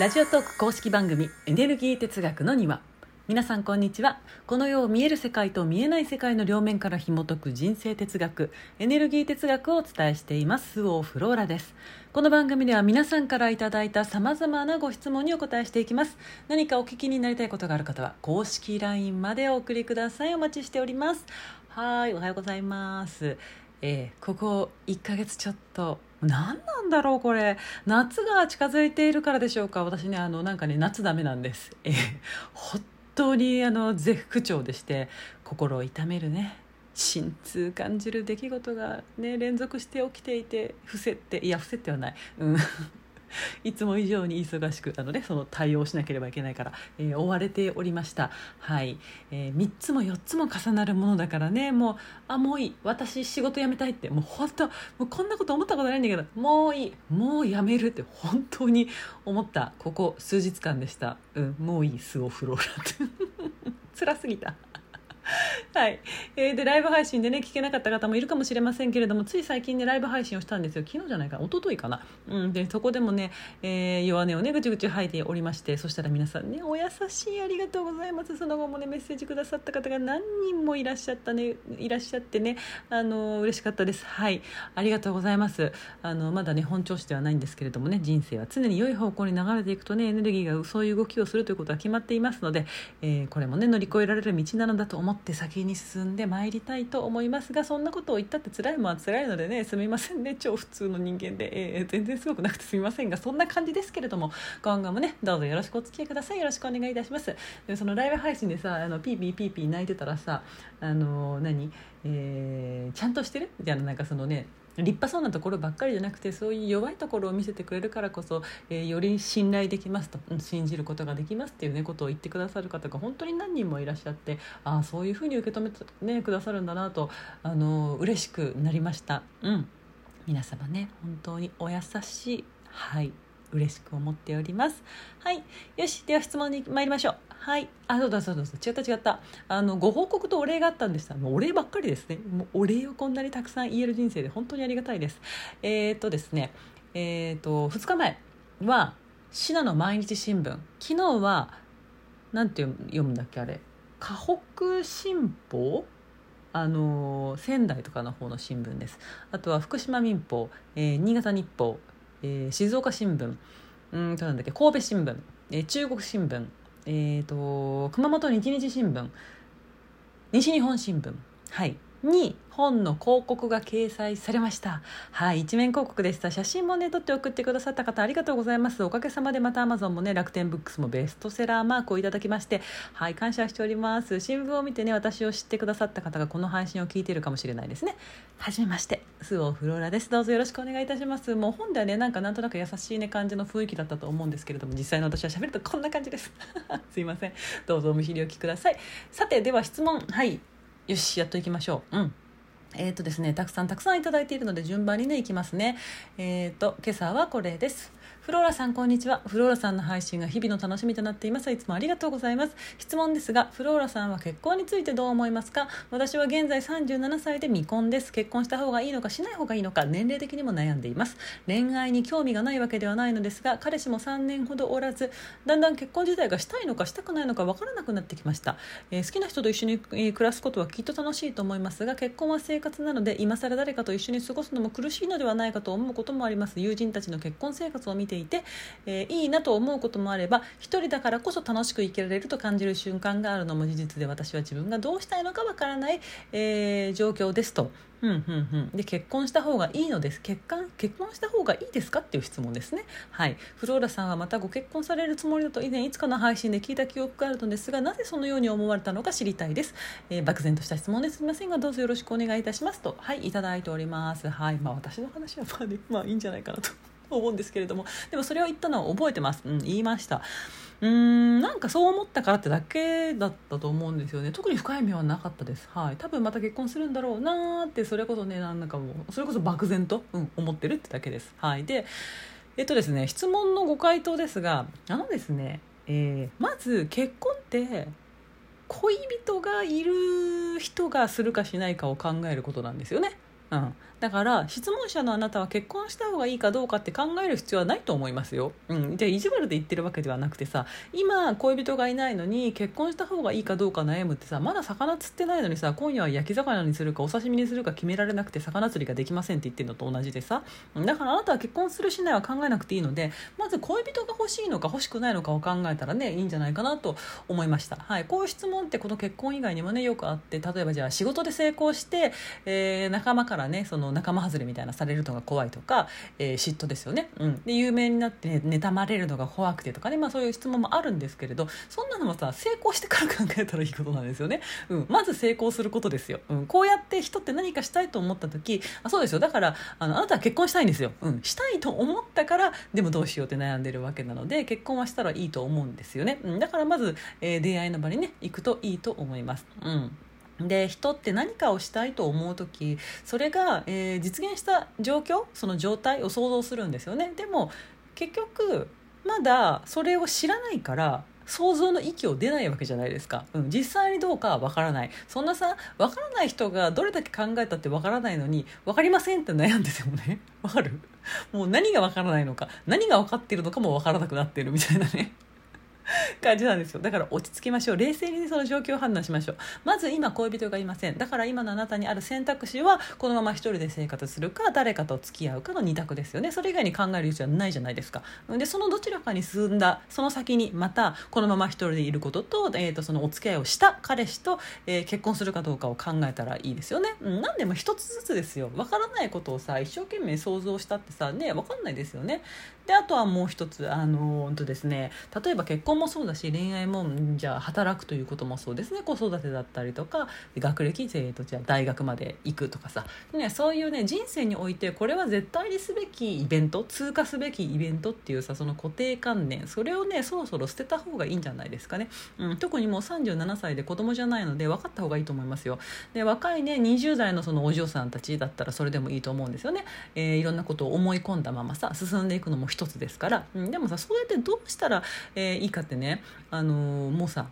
ラジオトーク公式番組エネルギー哲学の庭。皆さんこんにちは。この世を見える世界と見えない世界の両面から紐解く人生哲学エネルギー哲学をお伝えしています。スオーフローラです。この番組では皆さんからいただいたさまざまなご質問にお答えしていきます。何かお聞きになりたいことがある方は公式 LINE までお送りください。お待ちしております。はいおはようございます。えー、ここ1ヶ月ちょっと何なんだろうこれ。夏が近づいているからでしょうか。私ねあのなんかね夏ダメなんです、えー、本当にあの絶不調でして心を痛めるね。心痛感じる出来事がね連続して起きていて伏せっていや伏せってはない。うん。いつも以上に忙しくあの、ね、その対応しなければいけないから、えー、追われておりました、はい。えー、3つも4つも重なるものだからねもうあもういい。私仕事辞めたいって。もう本当もうこんなこと思ったことないんだけどもういい。もう辞めるって本当に思った。ここ数日間でした、うん、もういいスオフローラって。辛すぎた。はい、えー、でライブ配信でね聞けなかった方もいるかもしれませんけれどもつい最近ねライブ配信をしたんですよ。昨日じゃないか一昨日かな、うん、でそこでもね、えー、弱音をねぐちぐち吐いておりましてそしたら皆さんねお優しいありがとうございます。その後もねメッセージくださった方が何人もいらっしゃったねいらっしゃってねあの嬉しかったです。はい。ありがとうございます。あのまだね本調子ではないんですけれどもね人生は常に良い方向に流れていくとねエネルギーがそういう動きをするということは決まっていますので、えー、これもね乗り越えられる道なのだと思って先に進んでまいりたいと思いますがそんなことを言ったって辛いもんは辛いのでねすみませんね。超普通の人間で、えー、全然すごくなくてすみませんがそんな感じですけれども今後もねどうぞよろしくお付き合いください。よろしくお願いいたします。でそのライブ配信でさあのピーピーピーピー泣いてたらさあの何、えー、ちゃんとしてる？みたいななんかそのね立派そうなところばっかりじゃなくてそういう弱いところを見せてくれるからこそ、えー、より信頼できますと信じることができますっていうねことを言ってくださる方が本当に何人もいらっしゃってああそういうふうに受け止めて、ね、くださるんだなとあの嬉しくなりました。うん。皆様ね本当にお優しい。はい。嬉しく思っております。はい。よし。では質問に参りましょう。はい。あそうだそうだそう違った違った。あのご報告とお礼があったんでしたもうお礼ばっかりですね。もうお礼をこんなにたくさん言える人生で本当にありがたいです。えー、っとですね。えー、っと2日前は信濃毎日新聞。昨日はなんて読むんだっけあれ。河北新報？あの仙台とかの方の新聞です。あとは福島民報、えー、新潟日報。えー、静岡新聞。うんとなんだっけ。神戸新聞、えー、中国新聞、えーと、熊本日日新聞。西日本新聞。はい。に本の広告が掲載されました。はい一面広告でした。写真もね撮って送ってくださった方ありがとうございます。おかげさまでまたアマゾンもね楽天ブックスもベストセラーマークをいただきましてはい感謝しております。新聞を見てね私を知ってくださった方がこの配信を聞いているかもしれないですね。はじめまして。スオフローラです。どうぞよろしくお願いいたします。もう本ではねなんかなんとなく優しいね感じの雰囲気だったと思うんですけれども実際の私は喋るとこんな感じです。すいません。どうぞお見知りおきください。さてでは質問。はい。よしやっといきましょううんえっ、ー、とですね、たくさんたくさんいただいているので順番にね、いきますね。えっ、ー、と、今朝はこれです。フローラさんこんにちは。フローラさんの配信が日々の楽しみとなっています。いつもありがとうございます。質問ですがフローラさんは結婚についてどう思いますか？私は現在37歳で未婚です。結婚した方がいいのかしない方がいいのか年齢的にも悩んでいます。恋愛に興味がないわけではないのですが彼氏も3年ほどおらずだんだん結婚自体がしたいのかしたくないのか分からなくなってきました、えー、好きな人と一緒に、えー、暮らすことはきっと楽しいと思いますが結婚は生活なので今更誰かと一緒に過ごすのも苦しいのではないかと思うこともあります。友人たちの結婚生活を見ていて、えー、いいなと思うこともあれば一人だからこそ楽しく生きられると感じる瞬間があるのも事実で私は自分がどうしたいのかわからない、えー、状況ですと。うんうんうん、で結婚した方がいいのです。結婚結婚した方がいいですかっていう質問ですね。はい。フローラさんはまたご結婚されるつもりだと以前いつかの配信で聞いた記憶があるのですがなぜそのように思われたのか知りたいです、えー、漠然とした質問ですみませんがどうぞよろしくお願いいたしますと。はいいただいております。はい。まあ私の話はまあねまあいいんじゃないかなと。思うんですけれども。でもそれを言ったのは覚えてます、うん、言いました。うんなんかそう思ったからってだけだったと思うんですよね。特に深い意味はなかったです。はい。多分また結婚するんだろうなーってそれこそねなんかもうそれこそ漠然と、うん、思ってるってだけです。はい。でえっとですね質問のご回答ですがあのですね、えー、まず結婚って恋人がいる人がするかしないかを考えることなんですよね。うん。だから質問者のあなたは結婚した方がいいかどうかって考える必要はないと思いますよ、うん、じゃあ意地悪で言ってるわけではなくてさ今恋人がいないのに結婚した方がいいかどうか悩むってさまだ魚釣ってないのにさ今夜は焼き魚にするかお刺身にするか決められなくて魚釣りができませんって言ってるのと同じでさ。だからあなたは結婚するしないは考えなくていいのでまず恋人が欲しいのか欲しくないのかを考えたらねいいんじゃないかなと思いました、はい、こういう質問ってこの結婚以外にもねよくあって例えばじゃあ仕事で成功して、えー、仲間からねその仲間外れみたいなされるのが怖いとか、えー、嫉妬ですよね、うん、で有名になって、ね、妬まれるのが怖くてとかね、まあ、そういう質問もあるんですけれどそんなのもさ成功してから考えたらいいことなんですよね、うん、まず成功することですよ、うん、こうやって人って何かしたいと思った時あそうですよ。だからあのあなたは結婚したいんですよ、うん、したいと思ったからでもどうしようって悩んでるわけなので結婚はしたらいいと思うんですよね、うん、だからまず、えー、出会いの場にね行くといいと思います、うん。で人って何かをしたいと思う時それが、えー、実現した状況その状態を想像するんですよね。でも結局まだそれを知らないから想像の域を出ないわけじゃないですか、うん、実際にどうかは分からない。そんなさ分からない人がどれだけ考えたって分からないのに分かりませんって悩んでてもね 分かる？もう何が分からないのか何が分かってるのかも分からなくなってるみたいなね。感じなんですよ。だから落ち着きましょう。冷静にその状況を判断しましょう。まず今恋人がいません。だから今のあなたにある選択肢はこのまま一人で生活するか誰かと付き合うかの2択ですよね。それ以外に考える余地はないじゃないですか。でそのどちらかに進んだその先にまたこのまま一人でいることと,、えー、とそのお付き合いをした彼氏と、えー、結婚するかどうかを考えたらいいですよね、うん、何でも一つずつですよ。分からないことをさ一生懸命想像したってさね分かんないですよね。であとはもう一つあの本当ですね。例えば結婚もそうだし恋愛もじゃあ働くということもそうですね。子育てだったりとか学歴生とじゃあ大学まで行くとかさ、ね、そういうね人生においてこれは絶対にすべきイベント通過すべきイベントっていうさその固定観念それをねそろそろ捨てた方がいいんじゃないですかね、うん、特にもう37歳で子供じゃないので分かった方がいいと思いますよ。で若いね20代のそのお嬢さんたちだったらそれでもいいと思うんですよね、えー、いろんなことを思い込んだままさ進んでいくのも一つですから、うん、でもさそうやってどうしたら、えー、いいかってねあのー、もうさ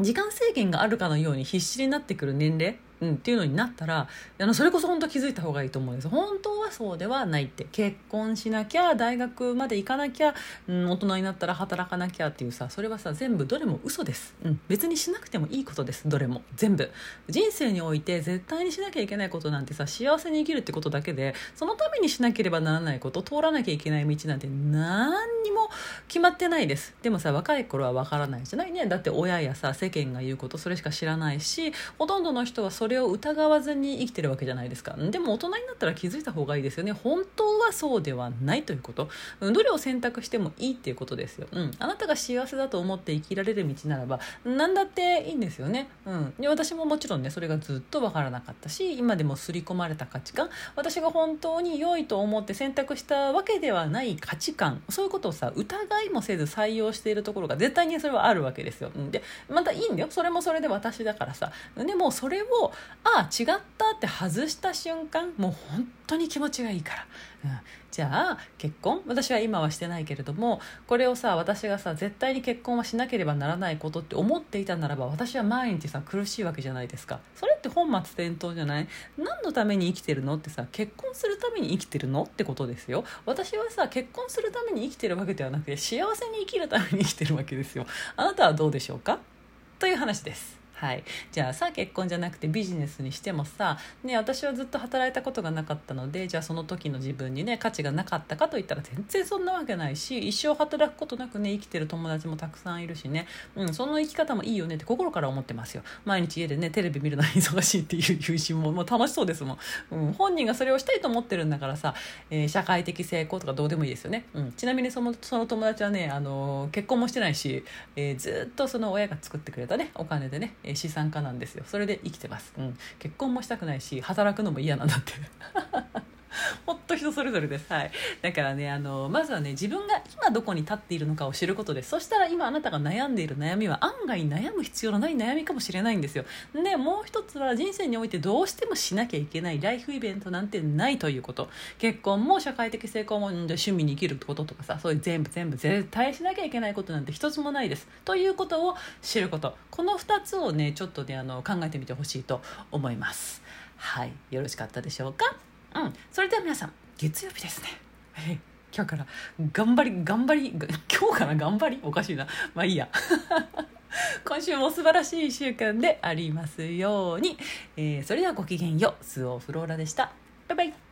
時間制限があるかのように必死になってくる年齢うん、っていうのになったらあのそれこそ本当気づいた方がいいと思うんです。本当はそうではないって。結婚しなきゃ大学まで行かなきゃ、うん、大人になったら働かなきゃっていうさそれはさ全部どれも嘘です、うん、別にしなくてもいいことです。どれも。全部。人生において絶対にしなきゃいけないことなんてさ幸せに生きるってことだけでそのためにしなければならないこと通らなきゃいけない道なんて何にも決まってないです。でもさ若い頃は分からないじゃないね。だって親やさ世間が言うことそれしか知らないしほとんどの人はそれれを疑わずに生きてるわけじゃないですか。でも大人になったら気づいた方がいいですよね。本当はそうではないということ。どれを選択してもいいっていうことですよ、うん、あなたが幸せだと思って生きられる道ならば何だっていいんですよね、うん、で私ももちろんねそれがずっと分からなかったし今でも刷り込まれた価値観。私が本当に良いと思って選択したわけではない価値観。そういうことをさ疑いもせず採用しているところが絶対にそれはあるわけですよ。でまたいいんだよ。それもそれで私だからさ。でもそれをああ違ったって外した瞬間もう本当に気持ちがいいから、うん、じゃあ結婚？私は今はしてないけれどもこれをさ私がさ絶対に結婚はしなければならないことって思っていたならば私は毎日さ苦しいわけじゃないですか。それって本末転倒じゃない？何のために生きてるのってさ結婚するために生きてるのってことですよ。私はさ結婚するために生きてるわけではなくて幸せに生きるために生きてるわけですよ。あなたはどうでしょうか？という話です。はい、じゃあさ結婚じゃなくてビジネスにしてもさ、ね、私はずっと働いたことがなかったのでじゃあその時の自分にね価値がなかったかといったら全然そんなわけないし一生働くことなくね生きてる友達もたくさんいるしね、うん、その生き方もいいよねって心から思ってますよ。毎日家でねテレビ見るのに忙しいっていう友人ももう楽しそうですもん、うん、本人がそれをしたいと思ってるんだからさ、えー、社会的成功とかどうでもいいですよね、うん、ちなみにそのその友達はねあの結婚もしてないし、えー、ずっとその親が作ってくれたねお金でね資産家なんですよ。それで生きてます、うん、結婚もしたくないし働くのも嫌なんだって。ほんと人それぞれです、はい、だからねあのまずはね自分が今どこに立っているのかを知ることですそしたら今あなたが悩んでいる悩みは案外悩む必要のない悩みかもしれないんですよ。でもう一つは人生においてどうしてもしなきゃいけないライフイベントなんてないということ。結婚も社会的成功も趣味に生きることとかさそういう全部全部絶対しなきゃいけないことなんて一つもないです。ということを知ること。この2つをねちょっとねあの考えてみてほしいと思います。はい。よろしかったでしょうか？うん。それでは皆さん月曜日ですね。今日から頑張り頑張り今日から頑張り？おかしいな。まあいいや。今週も素晴らしい1週間でありますように、えー、それではごきげんよう。スオフローラでした。バイバイ。